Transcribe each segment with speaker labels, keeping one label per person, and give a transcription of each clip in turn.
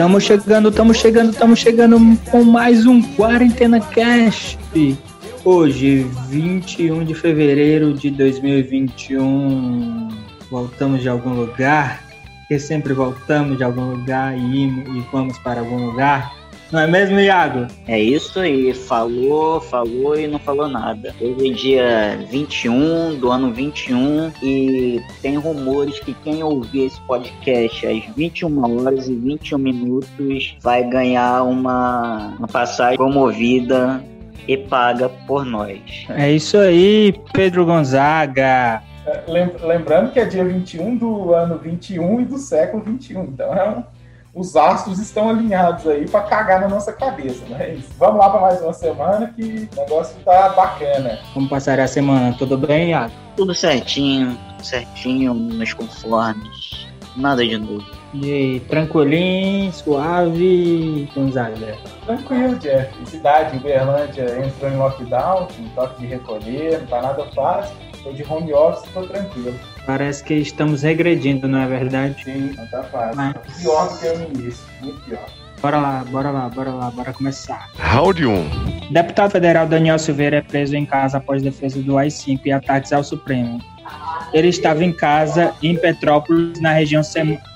Speaker 1: Estamos chegando, estamos chegando, estamos chegando com mais um Quarentena Cast. Hoje, 21 de fevereiro de 2021, voltamos de algum lugar, porque sempre voltamos de algum lugar e, e vamos para algum lugar. Não é mesmo, Iago?
Speaker 2: É isso aí. Falou, falou e não falou nada. Hoje é dia 21 do ano 21 e tem rumores que quem ouvir esse podcast às 21 horas e 21 minutos vai ganhar uma, uma passagem promovida e paga por nós.
Speaker 3: É isso aí, Pedro Gonzaga.
Speaker 4: É, lembrando que é dia 21 do ano 21 e do século 21, então é um os astros estão alinhados aí para cagar na nossa cabeça, né? Vamos lá para mais uma semana que o negócio tá bacana.
Speaker 3: Como passar a semana? Tudo bem, Iago?
Speaker 2: Tudo certinho, certinho, nos conformes. Nada de novo.
Speaker 3: E aí, tranquilinho, suave, Gonzaga?
Speaker 4: Tranquilo, Jeff. Cidade, Uberlândia entrou em lockdown, com toque de recolher, não tá nada fácil. Tô de home office, tô tranquilo.
Speaker 3: Parece que estamos regredindo, não é verdade?
Speaker 4: Sim, não tá fácil. Mas... Pior do que no início, muito pior.
Speaker 3: Bora lá, bora lá, bora lá, bora começar.
Speaker 1: Round 1.
Speaker 3: Deputado federal Daniel Silveira é preso em casa após defesa do AI-5 e ataques ao Supremo. Ele estava em casa em Petrópolis, na região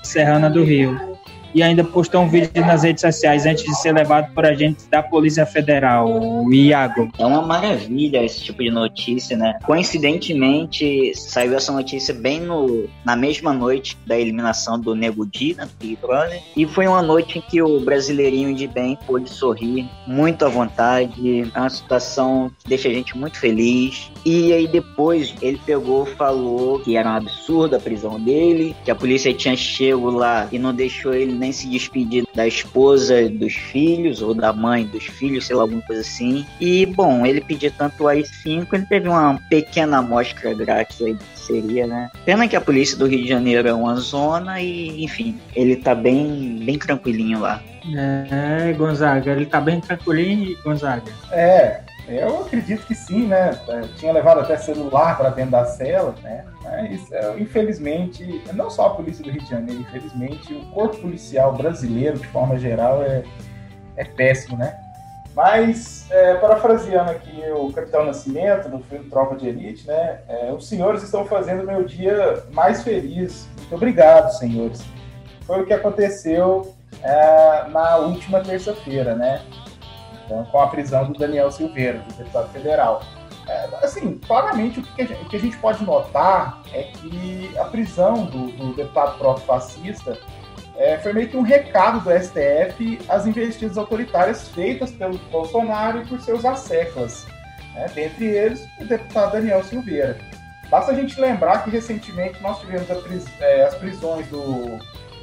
Speaker 3: serrana do Rio e ainda postou um vídeo nas redes sociais antes de ser levado por agentes da Polícia Federal, o Iago.
Speaker 2: É uma maravilha esse tipo de notícia, né? Coincidentemente, saiu essa notícia bem no, na mesma noite da eliminação do Nego Di, né, do Big e foi uma noite em que o brasileirinho de bem pôde sorrir muito à vontade, é uma situação que deixa a gente muito feliz. E aí depois ele pegou, falou que era um absurdo a prisão dele, que a polícia tinha chego lá e não deixou ele nem nem se despedir da esposa dos filhos ou da mãe dos filhos, sei lá, alguma coisa assim. E, bom, ele pediu tanto o AI-5, ele teve uma pequena amostra grátis aí seria, né? Pena que a polícia do Rio de Janeiro é uma zona e, enfim, ele tá bem, bem tranquilinho lá.
Speaker 3: É, Gonzaga, ele tá bem tranquilinho, Gonzaga.
Speaker 4: É, eu acredito que sim, né? É, tinha levado até celular para dentro da cela, né? Mas, é, infelizmente, não só a polícia do Rio de Janeiro, infelizmente, o corpo policial brasileiro, de forma geral, é, é péssimo, né? Mas, é, parafraseando aqui o Capitão Nascimento, no filme Tropa de Elite, né? É, os senhores estão fazendo meu dia mais feliz. Muito obrigado, senhores. Foi o que aconteceu é, na última terça-feira, né? Então, com a prisão do Daniel Silveira, do deputado federal. É, assim, claramente o que, a gente, o que, a gente, pode notar é que a prisão do, do deputado próprio-fascista é, foi meio que um recado do STF às investidas autoritárias feitas pelo Bolsonaro e por seus asseclas, né? dentre eles o deputado Daniel Silveira. Basta a gente lembrar que recentemente nós tivemos pris, é, as prisões do,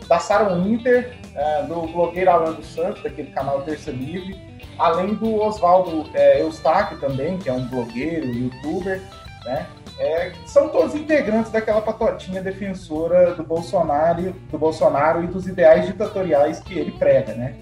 Speaker 4: da Sarah Winter, é, do blogueiro Alan dos Santos, daquele canal Terça Livre, além do Oswaldo é, Eustáquio também, que é um blogueiro, youtuber, né? É, são todos integrantes daquela patotinha defensora do Bolsonaro, do Bolsonaro e dos ideais ditatoriais que ele prega, né?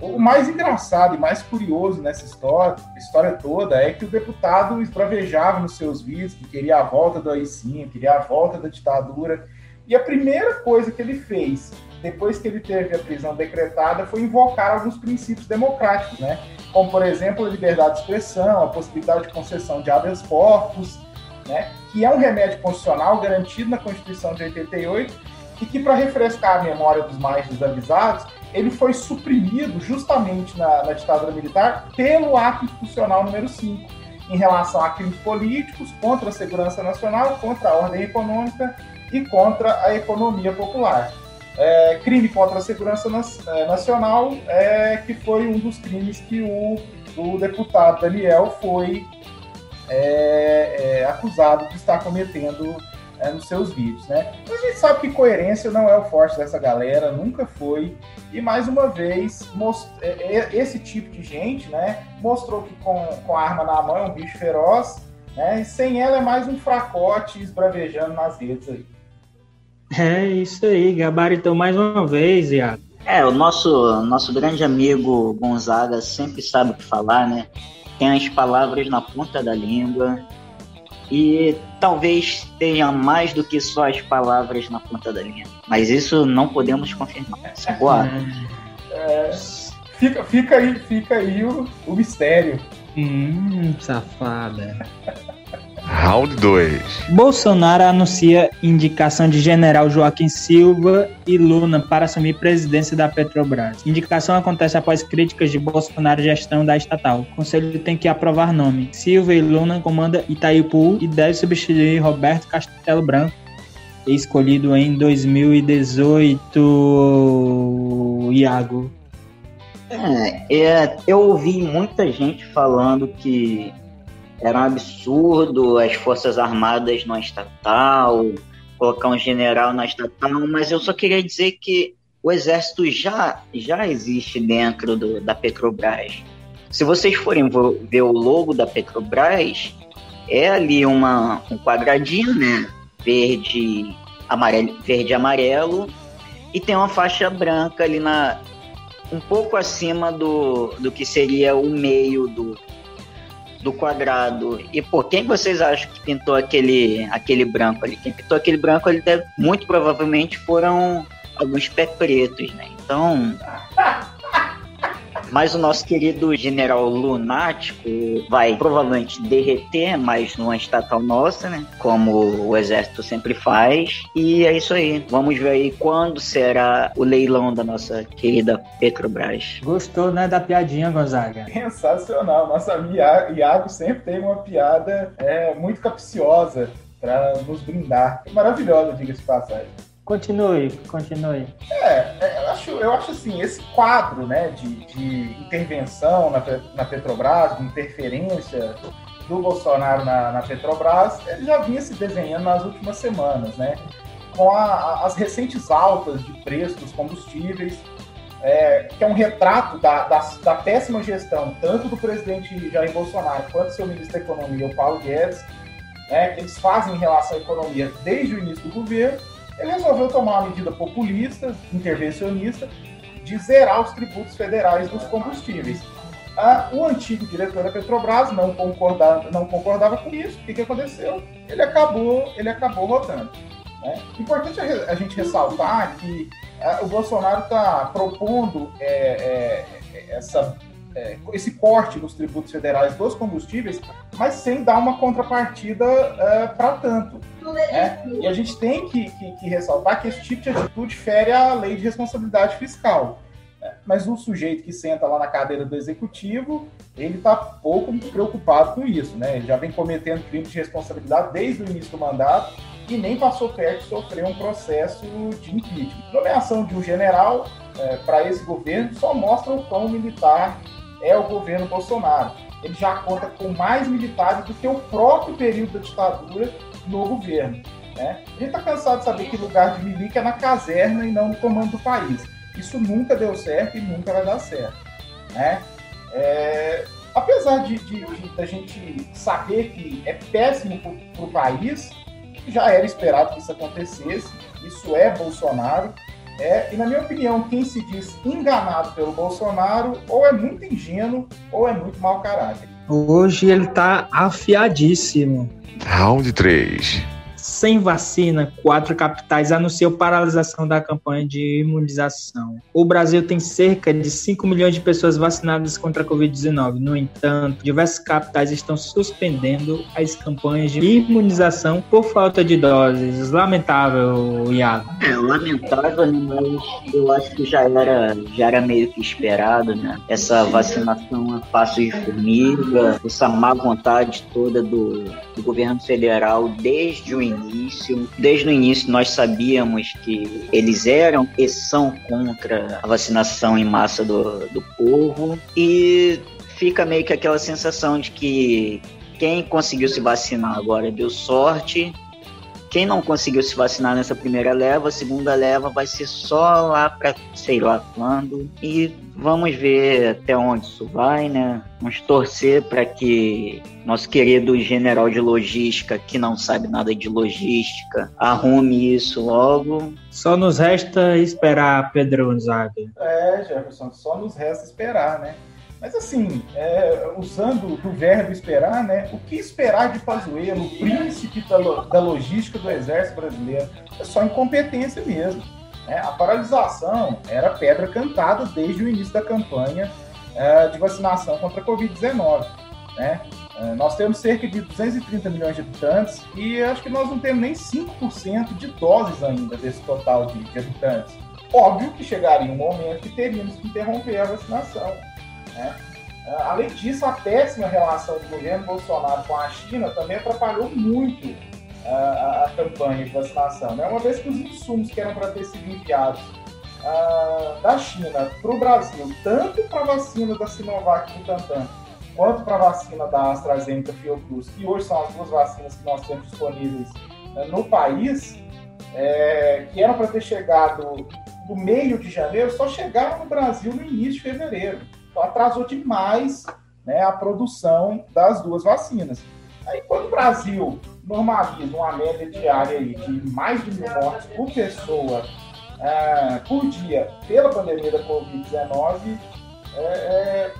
Speaker 4: O mais engraçado e mais curioso nessa história, história toda é que o deputado esbravejava nos seus vídeos que queria a volta do AI-5, queria a volta da ditadura, e a primeira coisa que ele fez depois que ele teve a prisão decretada, foi invocar alguns princípios democráticos, né? Como, por exemplo, a liberdade de expressão, a possibilidade de concessão de habeas corpus, né? Que é um remédio constitucional garantido na Constituição de 88 e que, para refrescar a memória dos mais desavisados, ele foi suprimido justamente na, na ditadura militar pelo ato institucional número 5, em relação a crimes políticos, contra a segurança nacional, contra a ordem econômica e contra a economia popular. é, crime contra a segurança é, nacional, é, que foi um dos crimes que o, o deputado Daniel foi é, é acusado de estar cometendo é, nos seus vídeos, né? A gente sabe que coerência não é o forte dessa galera, nunca foi. E mais uma vez, esse tipo de gente, né, mostrou que com, com a arma na mão é um bicho feroz, né? E sem ela é mais um fracote esbravejando nas redes aí.
Speaker 3: É isso aí, gabaritou mais uma vez, Iago.
Speaker 2: É, o nosso, nosso grande amigo Gonzaga sempre sabe o que falar, né? Tem as palavras na ponta da língua e talvez tenha mais do que só as palavras na ponta da língua. Mas isso não podemos confirmar. Boa.
Speaker 4: É, fica, fica aí, fica aí o, o mistério.
Speaker 3: Hum, safada.
Speaker 1: Round 2.
Speaker 3: Bolsonaro anuncia indicação de general Joaquim Silva e Luna para assumir presidência da Petrobras. Indicação acontece após críticas de Bolsonaro à gestão da estatal. O conselho tem que aprovar nome. Silva e Luna comanda Itaipu e deve substituir Roberto Castelo Branco, escolhido em 2018. Iago.
Speaker 2: É, é, eu ouvi muita gente falando que era um absurdo as Forças Armadas na estatal, colocar um general na estatal, mas eu só queria dizer que o Exército já, já existe dentro do, da Petrobras. Se vocês forem ver o logo da Petrobras, é ali uma, um quadradinho, né? Verde, amarelo, verde amarelo, e tem uma faixa branca ali na um pouco acima do, do que seria o meio do, do quadrado. E por quem vocês acham que pintou aquele, aquele branco ali? Quem pintou aquele branco ali deve, muito provavelmente foram alguns pé pretos, né? Então. Mas o nosso querido general lunático vai provavelmente derreter, mas numa estatal nossa, né? Como o exército sempre faz. E é isso aí. Vamos ver aí quando será o leilão da nossa querida Petrobras.
Speaker 3: Gostou, né, da piadinha, Gonzaga?
Speaker 4: Sensacional. Nossa Iago sempre tem uma piada é, muito capciosa para nos brindar. Maravilhosa, diga-se de passagem.
Speaker 3: Continue, continue.
Speaker 4: É, é, eu acho, eu acho assim, esse quadro né, de, de intervenção na, na Petrobras, de interferência do Bolsonaro na, na, Petrobras, ele já vinha se desenhando nas últimas semanas, né? Com a, as recentes altas de preço dos combustíveis, é, que é um retrato da, da, da, péssima gestão, tanto do presidente Jair Bolsonaro quanto do seu ministro da Economia, o Paulo Guedes, né, que eles fazem em relação à economia desde o início do governo, ele resolveu tomar uma medida populista, intervencionista, de zerar os tributos federais dos combustíveis. Ah, o antigo diretor da Petrobras não concordava, não concordava com isso. O que, que aconteceu? Ele acabou, ele acabou votando. Né? Importante a gente ressaltar que ah, o Bolsonaro está propondo é, é, essa é, esse corte nos tributos federais dos combustíveis, mas sem dar uma contrapartida é, para tanto. Né? E a gente tem que, que, que, ressaltar que esse tipo de atitude fere a lei de responsabilidade fiscal. Né? Mas o sujeito que senta lá na cadeira do executivo, ele está pouco preocupado com isso. Né? Ele já vem cometendo crimes de responsabilidade desde o início do mandato e nem passou perto de sofrer um processo de impeachment. A nomeação de um general é, para esse governo só mostra o quão militar é o governo Bolsonaro. Ele já conta com mais militares do que o próprio período da ditadura no governo. Né? A gente está cansado de saber que lugar de milico é na caserna e não no comando do país. Isso nunca deu certo e nunca vai dar certo. Né? É, apesar de, de, de, a gente saber que é péssimo para o país, já era esperado que isso acontecesse, isso é Bolsonaro, é, e na minha opinião, quem se diz enganado pelo Bolsonaro ou é muito ingênuo ou é muito mau caráter.
Speaker 3: Hoje ele tá afiadíssimo.
Speaker 1: Round 3
Speaker 3: sem vacina, quatro capitais anunciou paralisação da campanha de imunização. O Brasil tem cerca de 5 milhões de pessoas vacinadas contra a Covid-19. No entanto, diversas capitais estão suspendendo as campanhas de imunização por falta de doses. Lamentável, Iago.
Speaker 2: É, lamentável, mas eu acho que já era, já era meio que esperado, né? Essa vacinação a passo de formiga, essa má vontade toda do, do governo federal desde o início. Desde o início nós sabíamos que eles eram e são contra a vacinação em massa do, do povo. E fica meio que aquela sensação de que quem conseguiu se vacinar agora deu sorte quem não conseguiu se vacinar nessa primeira leva, a segunda leva vai ser só lá para sei lá quando. E vamos ver até onde isso vai, né? Vamos torcer para que nosso querido general de logística, que não sabe nada de logística, arrume isso logo.
Speaker 3: Só nos resta esperar, Pedro Gonzaga.
Speaker 4: É, Jefferson, só nos resta esperar, né? Mas assim, é, usando do verbo esperar, né? O que esperar de Pazuello, príncipe da, da logística do exército brasileiro? É só incompetência mesmo. Né? A paralisação era pedra cantada desde o início da campanha é, de vacinação contra a Covid-19. Né? É, nós temos cerca de 230 milhões de habitantes e acho que nós não temos nem 5% de doses ainda desse total de, de habitantes. Óbvio que chegaria um momento que teríamos que interromper a vacinação. Né? Ah, além disso, a péssima relação do governo Bolsonaro com a China também atrapalhou muito a, ah, a, a campanha de vacinação, né? uma vez que os insumos que eram para ter sido enviados uh, da China para o Brasil, tanto para a vacina da Sinovac Butantan, quanto para a vacina da AstraZeneca Fiocruz, que hoje são as duas vacinas que nós temos disponíveis uh, no país, é, que eram para ter chegado no meio de janeiro, só chegaram no Brasil no início de fevereiro. Então atrasou demais né, a produção das duas vacinas. Aí quando o Brasil normaliza uma média diária aí de mais de mil mortes por pessoa uh, por dia pela pandemia da Covid-19, é, é,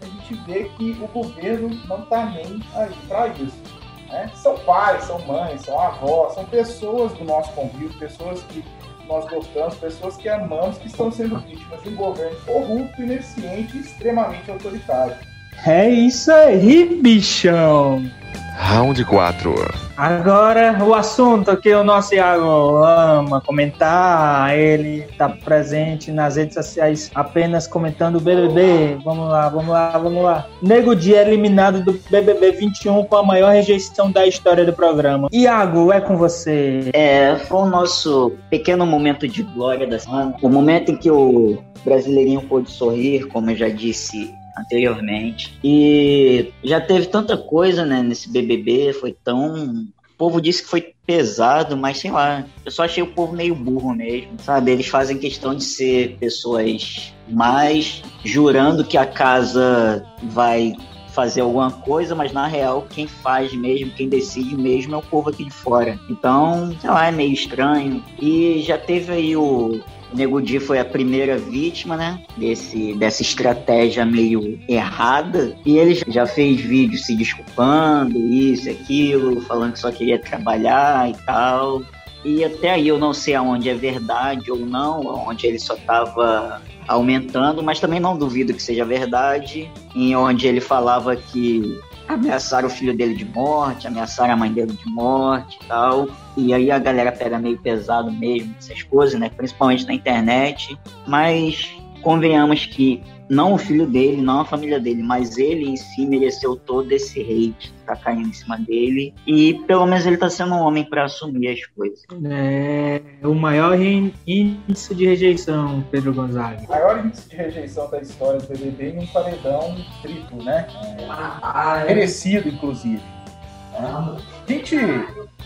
Speaker 4: a gente vê que o governo não está nem aí para isso. Né? São pais, são mães, são avós, são pessoas do nosso convívio, pessoas que nós gostamos, pessoas que amamos, que estão sendo vítimas de um governo corrupto, ineficiente e extremamente autoritário.
Speaker 3: É isso aí, bichão!
Speaker 1: Round 4.
Speaker 3: Agora, o assunto que o nosso Iago ama comentar, ele está presente nas redes sociais apenas comentando o BBB. Vamos lá, vamos lá, vamos lá. Nego Dia eliminado do BBB 21 com a maior rejeição da história do programa. Iago, é com você.
Speaker 2: É, foi o nosso pequeno momento de glória da semana. O momento em que o brasileirinho pôde sorrir, como eu já disse anteriormente. E já teve tanta coisa, né, nesse BBB, foi tão o povo disse que foi pesado, mas sei lá, eu só achei o povo meio burro mesmo, sabe? Eles fazem questão de ser pessoas mais jurando que a casa vai fazer alguma coisa, mas na real quem faz mesmo, quem decide mesmo é o povo aqui de fora. Então, sei lá, é meio estranho. E já teve aí o o Nego Di foi a primeira vítima, né? Desse, dessa estratégia meio errada. E ele já fez vídeo se desculpando, isso, aquilo, falando que só queria trabalhar e tal. E até aí eu não sei aonde é verdade ou não, onde ele só estava aumentando, mas também não duvido que seja verdade, em onde ele falava que ameaçaram o filho dele de morte, ameaçaram a mãe dele de morte e tal. E aí a galera pega meio pesado mesmo essas coisas, né? Principalmente na internet. Mas convenhamos que não o filho dele, não a família dele, mas ele em si mereceu todo esse hate que tá caindo em cima dele. E pelo menos ele tá sendo um homem para assumir as coisas.
Speaker 3: É o maior índice de rejeição, Pedro Gonzaga.
Speaker 4: O maior índice de rejeição da história do BBB em um paredão triplo, né? É, merecido, inclusive. A gente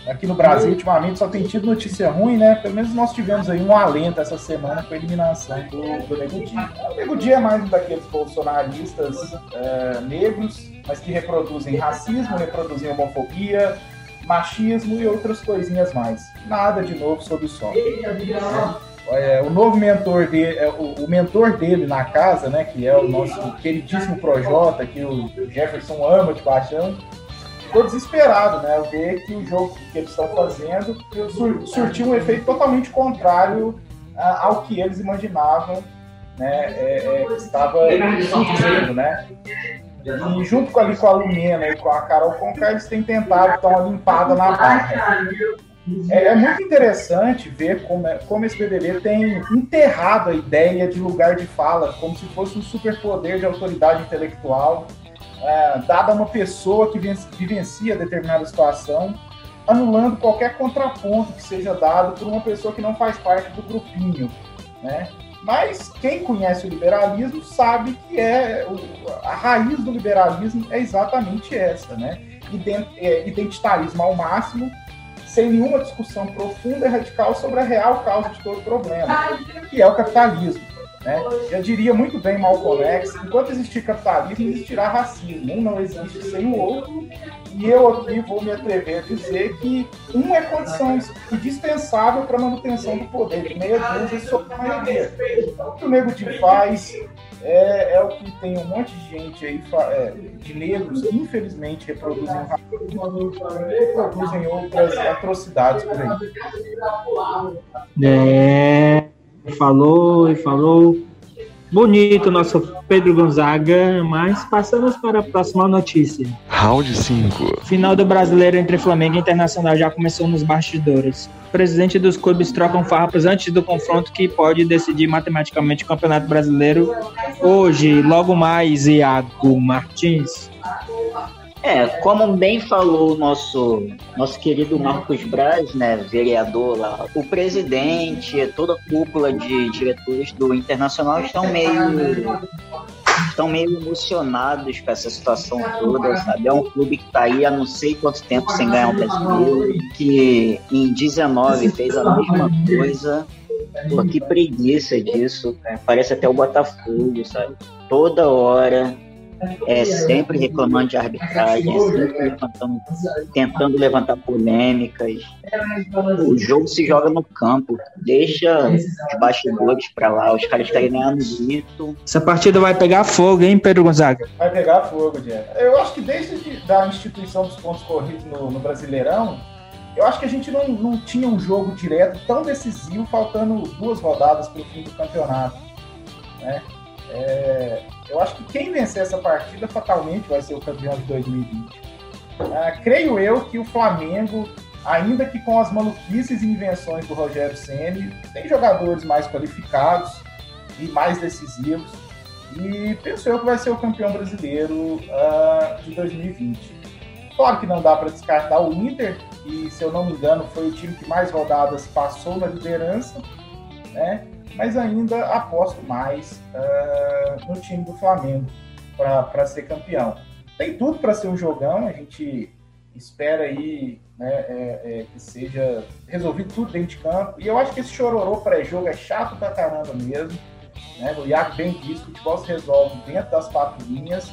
Speaker 4: aqui no Brasil, ultimamente, só tem tido notícia ruim, né? Pelo menos nós tivemos aí um alento essa semana com a eliminação do, do Nego Di. O Nego Di é mais um daqueles bolsonaristas é, negros, mas que reproduzem racismo, reproduzem homofobia, machismo e outras coisinhas mais. Nada de novo sob o sol. É, o novo mentor dele, é, o, o, mentor dele na casa, né, que é o nosso queridíssimo Projota, que o Jefferson ama de paixão, ficou desesperado, né? Ver que o jogo que eles estão fazendo sur surtiu um efeito totalmente contrário ao que eles imaginavam, né? É, é, estava surgindo, né? E junto com, ali, com a Lumena e com a Carol Conká, eles têm tentado dar uma limpada na barra. É, é, muito interessante ver como, é, como esse BBB tem enterrado a ideia de lugar de fala, como se fosse um superpoder de autoridade intelectual, é, dada uma pessoa que vivencia determinada situação, anulando qualquer contraponto que seja dado por uma pessoa que não faz parte do grupinho, né? Mas quem conhece o liberalismo sabe que é a raiz do liberalismo é exatamente essa, né? É, identitarismo ao máximo, sem nenhuma discussão profunda e radical sobre a real causa de todo o problema, que é o capitalismo. Né? Eu diria muito bem Malcolm X, enquanto existir capitalismo, existirá racismo. Um não existe sem o outro. E eu aqui vou me atrever a dizer que um é condição indispensável para a manutenção do poder de meia dúzia sobre a maioria. O que o Nego de faz é, é, o que tem um monte de gente aí, é, de negros, que infelizmente reproduzem racismo, reproduzem outras atrocidades por aí.
Speaker 3: É falou e falou. Bonito nosso Pedro Gonzaga, mas passamos para a próxima notícia.
Speaker 1: Round 5.
Speaker 3: Final do brasileiro entre Flamengo e Internacional já começou nos bastidores. O presidente dos clubes trocam farpas antes do confronto que pode decidir matematicamente o Campeonato Brasileiro hoje, logo mais, Iago Martins.
Speaker 2: É, como bem falou o nosso, nosso querido Marcos Braz, né, vereador lá, o presidente, toda a cúpula de diretores do Internacional estão meio estão meio emocionados com essa situação toda, sabe? É um clube que está aí há não sei quanto tempo sem ganhar um brasileiro, que em 19 fez a mesma coisa. Pô, que preguiça disso, cara. Parece até o Botafogo, sabe? Toda hora é sempre reclamando de arbitragem, é sempre levantando, tentando levantar polêmicas. O jogo se joga no campo, deixa os bastidores para lá, os caras querem ganhar no.
Speaker 3: Essa partida vai pegar fogo, hein, Pedro Gonzaga?
Speaker 4: Vai pegar fogo, Diego. Eu acho que desde a instituição dos pontos corridos no, no Brasileirão, eu acho que a gente não, não tinha um jogo direto tão decisivo, faltando duas rodadas para o fim do campeonato. Né? É, eu acho que quem vencer essa partida fatalmente vai ser o campeão de 2020. Ah, creio eu que o Flamengo, ainda que com as maluquices e invenções do Rogério Ceni, tem jogadores mais qualificados e mais decisivos. E penso eu que vai ser o campeão brasileiro uh, de 2020. Claro que não dá para descartar o Inter, e se eu não me engano foi o time que mais rodadas passou na liderança, né? Mas ainda aposto mais uh, no time do Flamengo para ser campeão. Tem tudo para ser um jogão, a gente espera aí né, é, é, que seja resolvido tudo dentro de campo. E eu acho que esse chororô pré-jogo é chato pra caramba mesmo. Né? O Iago bem disse, o futebol se resolve dentro das quatro linhas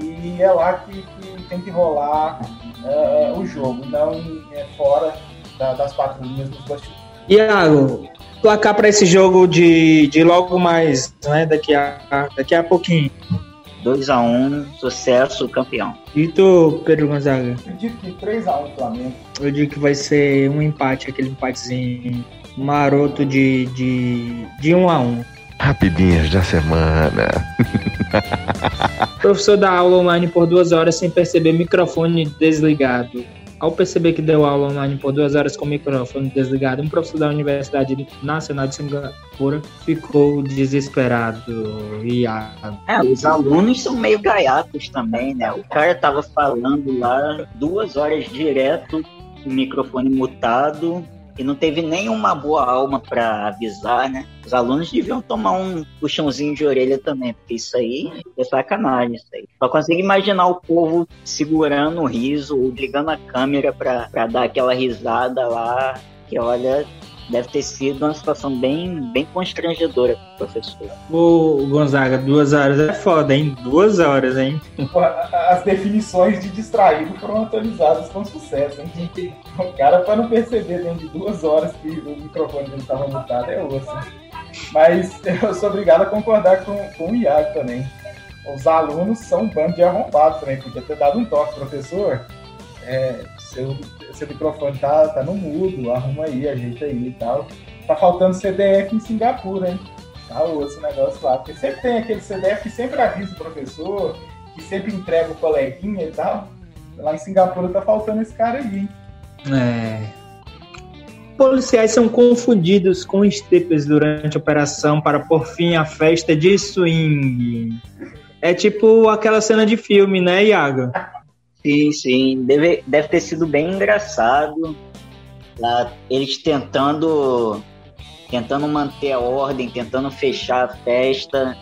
Speaker 4: e é lá que, que tem que rolar uh, o jogo, não é, fora da, das quatro linhas dos bastidores.
Speaker 3: Iago, placar para esse jogo de, de logo mais, né? Daqui a, daqui a pouquinho.
Speaker 2: 2x1, um, sucesso, campeão.
Speaker 3: E tu, Pedro Gonzaga?
Speaker 4: Eu digo que 3x1 Flamengo.
Speaker 3: Eu digo que vai ser um empate, aquele empatezinho maroto de, de, de 1 um a 1 um.
Speaker 1: Rapidinhas da semana.
Speaker 3: Professor dá aula online por duas horas sem perceber microfone desligado. Ao perceber que deu aula online por duas horas com o microfone desligado, um professor da Universidade Nacional de Singapura ficou desesperado e
Speaker 2: É, os alunos são meio gaiatos também, né? O cara tava falando lá duas horas direto, o microfone mutado, e não teve nenhuma boa alma para avisar, né? Os alunos deviam tomar um puxãozinho de orelha também, porque isso aí é sacanagem. Isso aí. Só consigo imaginar o povo segurando o riso ou ligando a câmera para dar aquela risada lá, que olha, deve ter sido uma situação bem, bem constrangedora pro professor.
Speaker 3: Ô, Gonzaga, duas horas é foda, hein? Duas horas, hein?
Speaker 4: As definições de distraído foram atualizadas com sucesso, hein? O cara, para não perceber dentro de duas horas que o microfone dele estava mutado, é osso. Mas eu sou obrigado a concordar com, com o Iago também. Os alunos são um bando de arrombados também. Podia ter dado um toque, professor. É, seu, seu microfone tá, tá no mudo, arruma aí, ajeita aí e tal. Tá faltando CDF em Singapura, hein? Tá osso o negócio lá. Porque sempre tem aquele CDF que sempre avisa o professor, que sempre entrega o coleguinha e tal. Lá em Singapura tá faltando esse cara aí, hein?
Speaker 3: É. Policiais são confundidos com strippers durante a operação para por fim à festa de swing. É tipo aquela cena de filme, né, Iago?
Speaker 2: Sim, sim. Deve, deve ter sido bem engraçado. Tá? Eles tentando tentando manter a ordem, tentando fechar a festa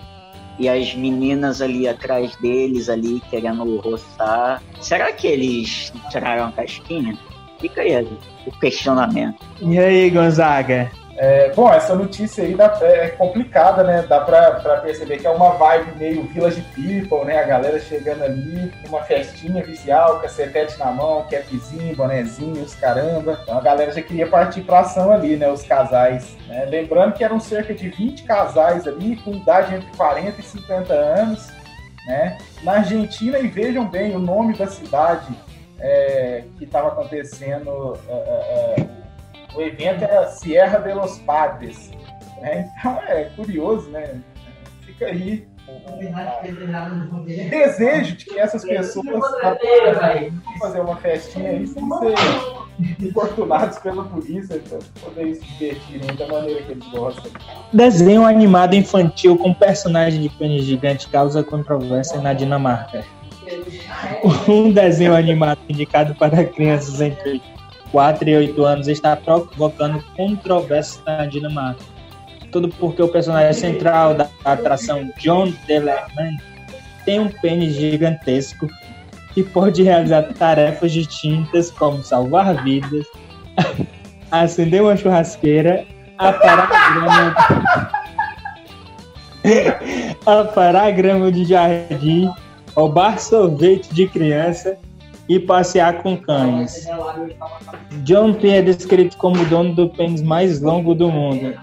Speaker 2: e as meninas ali atrás deles ali querendo roçar. Será que eles tiraram a casquinha? Fica aí o questionamento.
Speaker 3: E aí, Gonzaga?
Speaker 4: É, bom, essa notícia aí dá, é, complicada, né? Dá pra, pra, perceber que é uma vibe meio Village People, né? A galera chegando ali, uma festinha vicial, cacetete na mão, capzinho, bonezinho, os caramba. Então a galera já queria partir pra ação ali, né? Os casais. Né? Lembrando que eram cerca de 20 casais ali, com idade entre 40 e 50 anos, né? Na Argentina, e vejam bem o nome da cidade é, que estava acontecendo. É, é, é o evento era Sierra de los Padres. Né? Então é curioso, né? Fica aí o desejo de que essas pessoas fazer uma festinha aí sem ser importunados pela polícia para poder se divertirem da maneira que eles gostam.
Speaker 3: Desenho animado infantil com personagem de pênis gigante causa controvérsia na Dinamarca. Um desenho animado indicado para crianças entre 4 e 8 anos está provocando controvérsia na Dinamarca. Tudo porque o personagem central da atração, John Delerman, tem um pênis gigantesco e pode realizar tarefas distintas como salvar vidas, acender uma churrasqueira, aparar grama, aparar grama de jardim, roubar sorvete de criança e passear com cães. John P é descrito como o dono do pênis mais longo do mundo.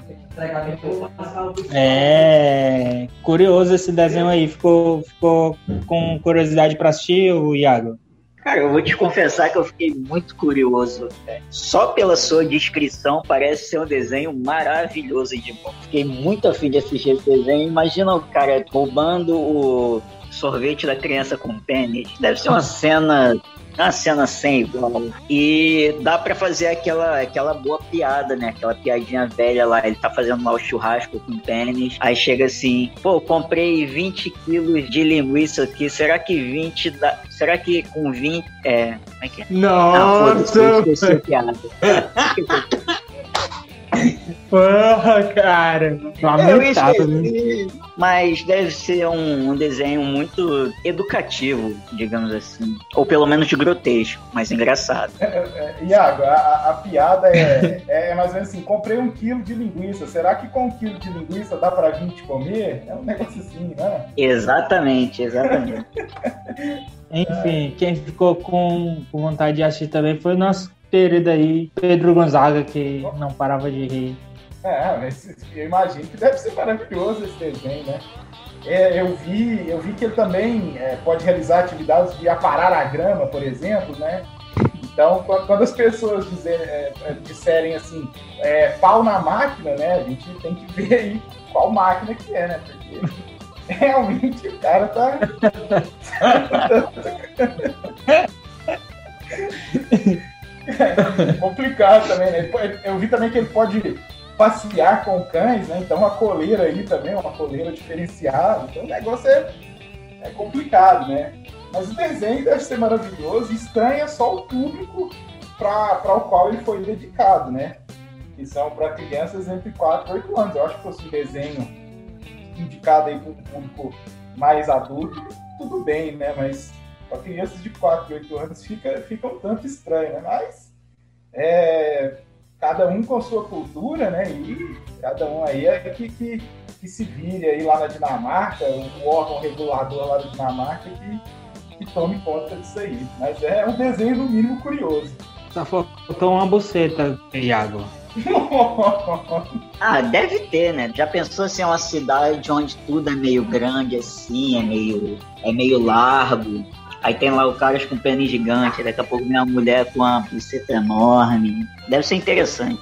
Speaker 3: É curioso esse desenho aí. Ficou, ficou com curiosidade para assistir, o Iago?
Speaker 2: Cara, eu vou te confessar que eu fiquei muito curioso. Só pela sua descrição, parece ser um desenho maravilhoso de bom. Fiquei muito afim de assistir esse desenho. Imagina o cara roubando o sorvete da criança com pênis. Deve ser uma cena uma cena sem igual. E dá para fazer aquela, aquela boa piada, né? Aquela piadinha velha lá. Ele tá fazendo lá o churrasco com pênis. Aí chega assim: pô, comprei 20 quilos de linguiça aqui. Será que 20 dá. Será que com 20. É. Como é que é?
Speaker 3: Nossa! Ah, esqueci a piada. Porra, cara. Lamentável, né?
Speaker 2: Mas deve ser um, um, desenho muito educativo, digamos assim. Ou pelo menos de grotesco, mas engraçado.
Speaker 4: É, é, é Iago, a, a piada é, é, é, mais ou menos assim: comprei um quilo de linguiça. Será que com um quilo de linguiça dá pra 20 comer? É um negócio assim, né?
Speaker 2: Exatamente, exatamente.
Speaker 3: Enfim, quem ficou com, com vontade de assistir também foi o nosso querido aí, Pedro Gonzaga, que não parava de rir.
Speaker 4: É, mas eu imagino que deve ser maravilhoso esse desenho, né? É, eu, vi, eu vi que ele também é, pode realizar atividades de aparar a grama, por exemplo, né? Então, quando as pessoas dizer, é, disserem assim, pau na máquina, né? A gente tem que ver aí qual máquina que é, né? Porque realmente o cara tá. É complicado também, né? Eu vi também que ele pode passear com cães, né? Então uma coleira aí também, uma coleira diferenciada. Então o negócio é, é complicado, né? Mas o desenho deve ser maravilhoso. Estranha é só o público para o qual ele foi dedicado, né? Que são para crianças entre 4 e 8 anos. Eu acho que fosse um desenho indicado aí para um público mais adulto, tudo bem, né? Mas para crianças de 4 e 8 anos fica, fica um tanto estranho, né? Mas é, cada um com a sua cultura, né? E cada um aí é que, que, que se vire aí lá na Dinamarca, o órgão regulador lá da Dinamarca que, que tome conta disso aí. Mas é um desenho no mínimo curioso.
Speaker 3: Só faltou uma buceta, Iago.
Speaker 2: ah, deve ter, né? Já pensou assim, é uma cidade onde tudo é meio grande assim, é meio, é meio largo, Aí tem lá o caras com pênis gigante, daqui a pouco vem uma mulher com uma buceta enorme. Deve ser interessante.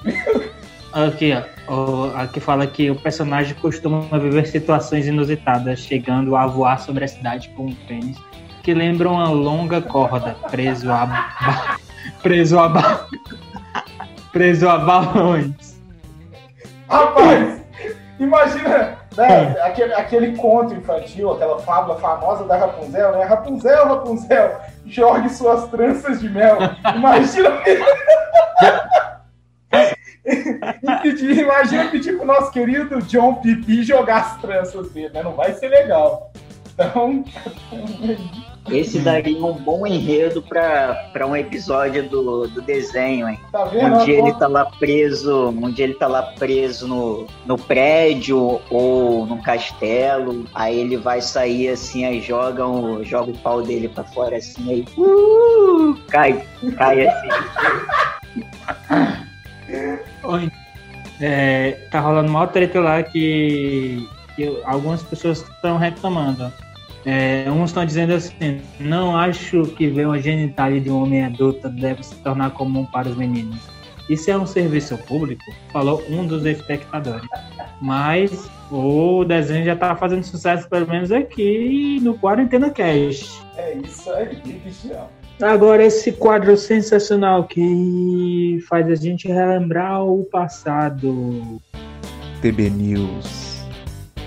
Speaker 3: Aqui, ó. Aqui fala que o personagem costuma viver situações inusitadas, chegando a voar sobre a cidade com um pênis que lembra uma longa corda preso a preso a preso a balões.
Speaker 4: Rapaz, Imagina né, aquele, aquele conto infantil, aquela fábula famosa da Rapunzel, né? Rapunzel, Rapunzel, jogue suas tranças de mel. Imagina. pedir, imagina pedir pro nosso querido John Pipi jogar as tranças dele, né? Não vai ser legal. Então.
Speaker 2: Esse daria um bom enredo para um episódio do, do desenho, hein?
Speaker 4: Tá vendo?
Speaker 2: Onde ele tá lá preso, onde ele tá lá preso no, no prédio ou no castelo. Aí ele vai sair assim, aí joga, um, joga o pau dele pra fora assim, aí uh, cai, cai assim.
Speaker 3: Oi. É, tá rolando uma treta lá que, que algumas pessoas estão reclamando. É, uns estão dizendo assim: não acho que ver uma genitália de um homem adulto deve se tornar comum para os meninos. Isso é um serviço público? Falou um dos espectadores. Mas o desenho já está fazendo sucesso, pelo menos aqui no Quarentena Cast.
Speaker 4: É isso aí, bichão.
Speaker 3: Agora, esse quadro sensacional que faz a gente relembrar o passado.
Speaker 5: TB News.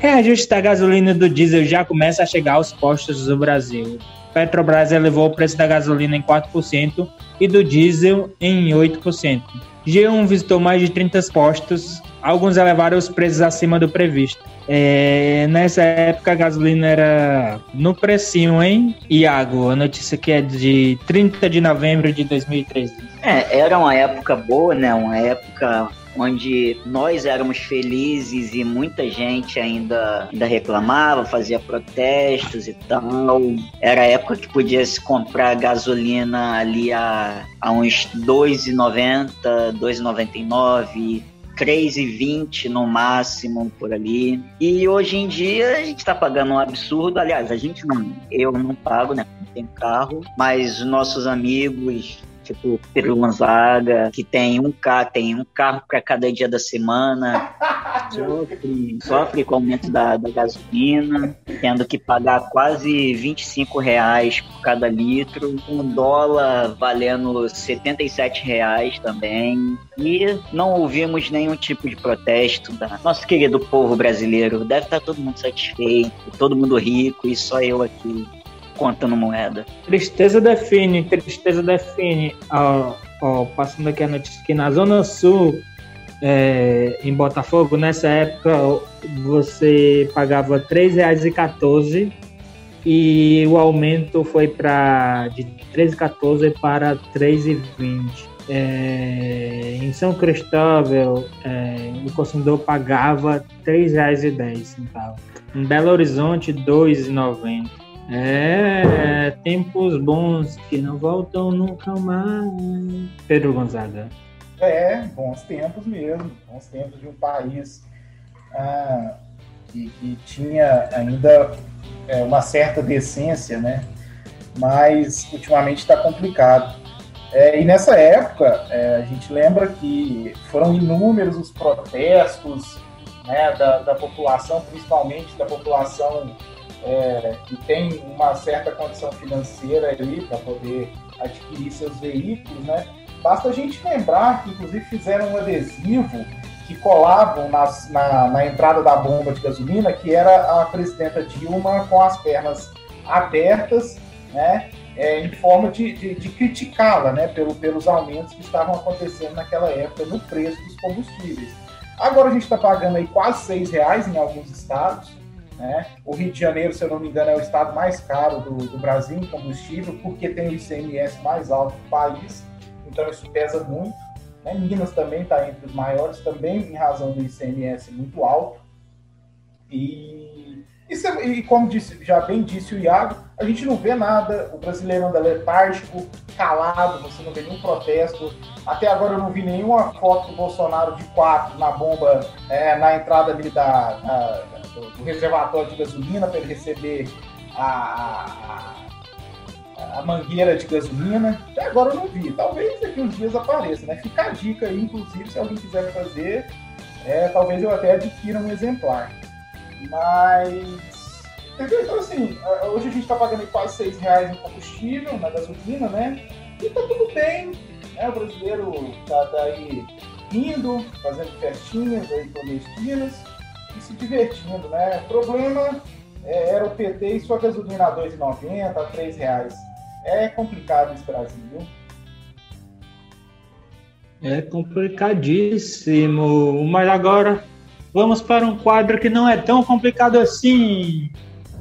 Speaker 3: Reajuste da gasolina e do diesel já começa a chegar aos postos do Brasil. Petrobras elevou o preço da gasolina em 4% e do diesel em 8%. G1 visitou mais de 30 postos, alguns elevaram os preços acima do previsto. É, nessa época a gasolina era no precinho, hein? Iago, a notícia que é de 30 de novembro de 2013.
Speaker 2: É, era uma época boa, né? Uma época onde nós éramos felizes e muita gente ainda, ainda reclamava, fazia protestos e tal. Era a época que podia se comprar gasolina ali a, a uns R$ 2,90, R$ 2,99. 3,20 no máximo por ali. E hoje em dia a gente está pagando um absurdo. Aliás, a gente não, eu não pago, né? Não tenho carro, mas nossos amigos tipo Pedro Gonzaga, que tem um carro, tem um carro para cada dia da semana, sofre, sofre com o aumento da, da gasolina, tendo que pagar quase 25 reais por cada litro, um dólar valendo 77 reais também. E não ouvimos nenhum tipo de protesto da nosso querido povo brasileiro. Deve estar todo mundo satisfeito, todo mundo rico e só eu aqui contando moeda.
Speaker 3: Tristeza define, tristeza define. Ó, passando aqui a notícia que na Zona Sul, é, em Botafogo, nessa época você pagava R$ 3,14 e o aumento foi para de 13,14 para 3,20. É, em São Cristóvão, é, o consumidor pagava R$ 3,10. Em Belo Horizonte, R$ 2,90. É, tempos bons que não voltam nunca mais. Pedro Gonzaga.
Speaker 4: É, bons tempos mesmo. Bons tempos de um país ah, que, que, tinha ainda é, uma certa decência, né? Mas ultimamente está complicado. É, e nessa época, é, a gente lembra que foram inúmeros os protestos né, da, da população, principalmente da população é, que tem uma certa condição financeira ali para poder adquirir seus veículos, né? Basta a gente lembrar que, inclusive, fizeram um adesivo que colavam nas, na, na entrada da bomba de gasolina, que era a presidenta Dilma com as pernas abertas, né? É, em forma de, de, de criticá-la, né? Pelo, pelos aumentos que estavam acontecendo naquela época no preço dos combustíveis. Agora a gente está pagando aí quase seis reais em alguns estados, né? O Rio de Janeiro, se eu não me engano, é o estado mais caro do, do Brasil em combustível, porque tem o ICMS mais alto do país, então isso pesa muito. Né? Minas também está entre os maiores, também em razão do ICMS muito alto. E, e, e, como disse, já bem disse o Iago, a gente não vê nada, o brasileiro anda letárgico, calado, você não vê nenhum protesto. Até agora eu não vi nenhuma foto do Bolsonaro de quatro na bomba, é, na entrada ali da, da do, reservatório de gasolina para ele receber a, a, a, mangueira de gasolina. Até agora eu não vi. Talvez daqui uns dias apareça, né? Fica a dica aí, inclusive, se alguém quiser fazer, é, talvez eu até adquira um exemplar. Mas. Então, assim, hoje a gente está pagando quase 6 reais no combustível, na gasolina, né? E tá tudo bem, né? O brasileiro tá, tá aí indo, fazendo festinhas aí clandestinas se divertindo, né? O problema é, era o PT e sua gasolina a R$ 2,90, a R$ reais. É complicado esse Brasil, viu?
Speaker 3: É complicadíssimo. Mas agora vamos para um quadro que não é tão complicado assim.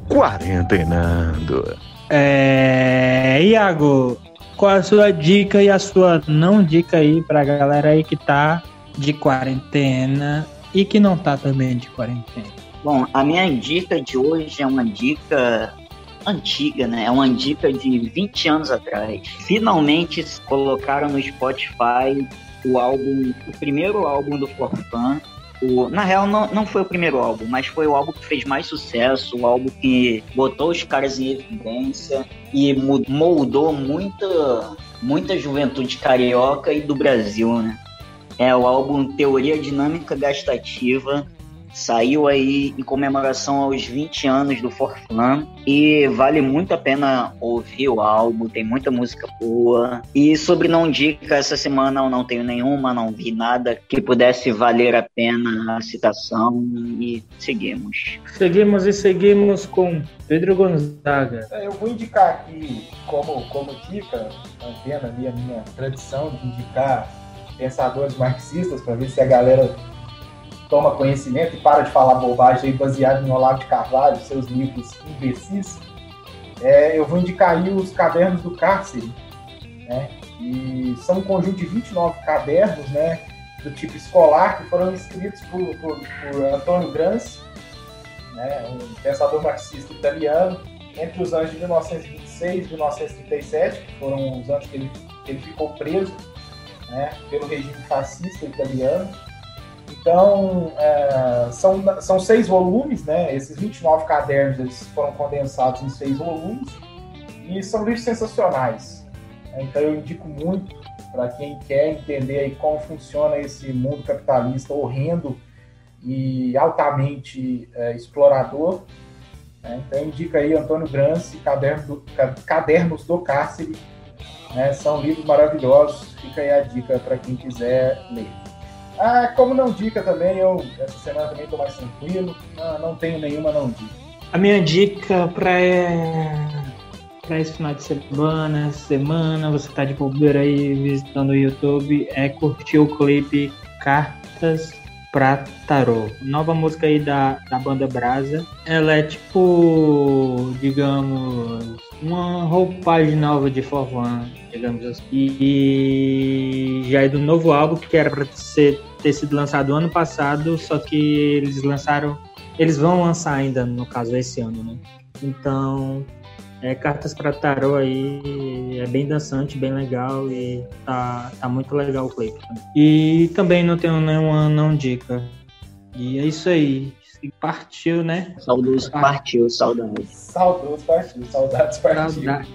Speaker 1: Quarentenando.
Speaker 3: É. Iago, qual a sua dica e a sua não dica aí pra galera aí que tá de quarentena e que não tá também de quarentena?
Speaker 2: Bom, a minha dica de hoje é uma dica antiga, né? É uma dica de 20 anos atrás. Finalmente colocaram no Spotify o álbum, o primeiro álbum do Forfan. O, na real, não, não foi o primeiro álbum, mas foi o álbum que fez mais sucesso, o álbum que botou os caras em evidência e moldou muita, muita juventude carioca e do Brasil, né? É o álbum Teoria Dinâmica Gastativa, Saiu aí em comemoração aos 20 anos do Forfan e vale muito a pena ouvir o álbum, tem muita música boa. E sobre não dica, essa semana eu não tenho nenhuma, não vi nada que pudesse valer a pena a citação e seguimos.
Speaker 3: Seguimos e seguimos com Pedro Gonzaga.
Speaker 4: É, eu vou indicar aqui como, como dica, mantendo ali a minha tradição de indicar pensadores marxistas para ver se a galera toma conhecimento e para de falar bobagem baseado em Olavo de Carvalho, seus livros imbecis, é, eu vou indicar aí os cadernos do cárcere, né? E são um conjunto de 29 cadernos, né? Do tipo escolar, que foram escritos por, por, por Antônio Gramsci, né? Um pensador marxista italiano, entre os anos de 1926 e 1937, que foram os anos que ele, que ele ficou preso, né? Pelo regime fascista italiano então, é, são, são seis volumes, né? Esses 29 cadernos eles foram condensados em seis volumes e são livros sensacionais. Então, eu indico muito para quem quer entender como funciona esse mundo capitalista horrendo e altamente é, explorador. Né? Então, indica aí Antônio Gramsci, Caderno do, Cadernos do Cárcere. Né? São livros maravilhosos. Fica aí a dica para quem quiser ler. Ah, como não dica também, eu essa semana também estou mais tranquilo. Ah, não tenho nenhuma não dica.
Speaker 3: A minha dica para para esse final de semana, semana, você tá de bobeira aí visitando o YouTube, é curtir o clipe Cartas pra Tarô. Nova música aí da, da banda Brasa. Ela é tipo, digamos, uma roupagem nova de Forvan, digamos assim. E já é do novo álbum que era pra ser ter sido lançado ano passado, só que eles lançaram, eles vão lançar ainda, no caso, esse ano, né? Então, é, Cartas para Tarô aí é bem dançante, bem legal e tá, tá muito legal o clipe. E também não tenho nenhuma não dica. E é isso aí. Partiu, né?
Speaker 2: Saudoso partiu, saudades.
Speaker 4: Saudoso partiu, saudades partiu.
Speaker 3: Saudades,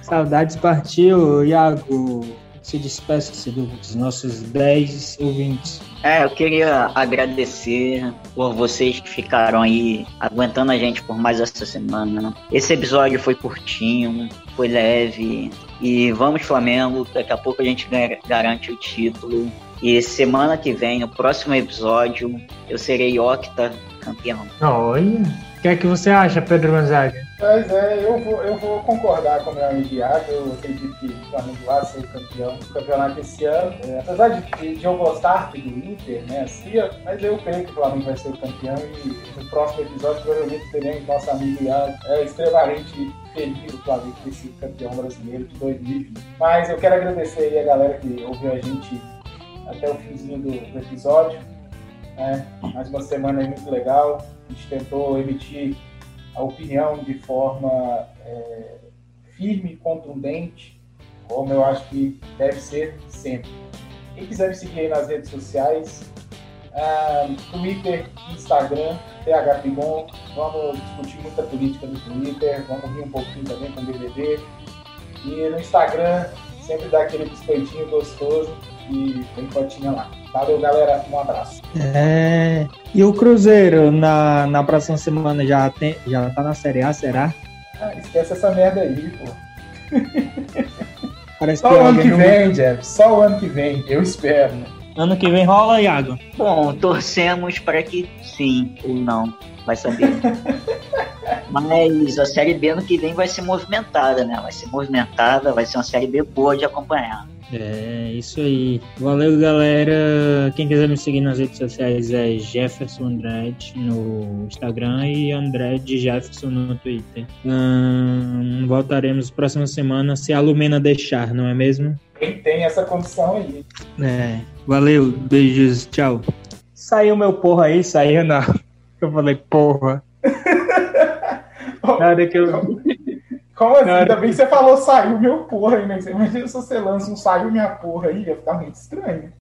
Speaker 3: saudades partiu, Iago se despeça dos nossos 10 ouvintes.
Speaker 2: É, eu queria agradecer por vocês que ficaram aí aguentando a gente por mais essa semana. Esse episódio foi curtinho, foi leve. E vamos, Flamengo. Daqui a pouco a gente garante o título. E semana que vem, no próximo episódio, eu serei octa campeão.
Speaker 3: Olha. O que é que você acha, Pedro Gonzaga?
Speaker 4: Pois é, eu vou, eu vou concordar com o meu amigo Iago. Eu acredito que o Flamengo vai ser campeão do campeonato esse ano. É, apesar de, de, eu gostar do Inter, né, assim, mas eu creio que o Flamengo vai ser o campeão e no próximo episódio provavelmente teremos nosso amigo Iago é, extremamente feliz do Flamengo ter sido campeão brasileiro de 2020. Mas eu quero agradecer aí a galera que ouviu a gente até o finzinho do, do episódio. Né? Mais uma semana aí muito legal. A gente tentou emitir a opinião de forma é, firme contundente, como eu acho que deve ser sempre. Quem quiser me seguir aí nas redes sociais, ah, Twitter, Instagram, THPigon, vamos discutir muita política no Twitter, vamos rir um pouquinho também com o BBB. E no Instagram, sempre dá aquele biscoitinho gostoso e tem fotinha lá. Valeu, galera. Um abraço.
Speaker 3: É... E o Cruzeiro na, na próxima semana já, tem, já tá na Série A, será?
Speaker 4: Ah, esquece essa merda aí, pô. Parece Só o ano que vem, Jeff. Só o ano que vem, eu espero. Né?
Speaker 3: Ano que vem rola, Iago?
Speaker 2: Bom, torcemos para que sim ou não. Vai saber. Mas a série B ano que vem vai ser movimentada, né? Vai ser movimentada, vai ser uma série B boa de acompanhar.
Speaker 3: É, isso aí. Valeu, galera. Quem quiser me seguir nas redes sociais é Jefferson Andrade no Instagram e Andrade Jefferson no Twitter. Hum, voltaremos próxima semana se a Lumena deixar, não é mesmo?
Speaker 4: Quem tem essa condição aí.
Speaker 3: É. Valeu, beijos, tchau. Saiu meu porra aí, saiu não. Eu falei, porra. Na hora que eu.
Speaker 4: Como assim? Ainda bem que você falou saiu meu porra aí, né? Imagina se você lança um saiu minha porra aí, ia ficar muito estranho.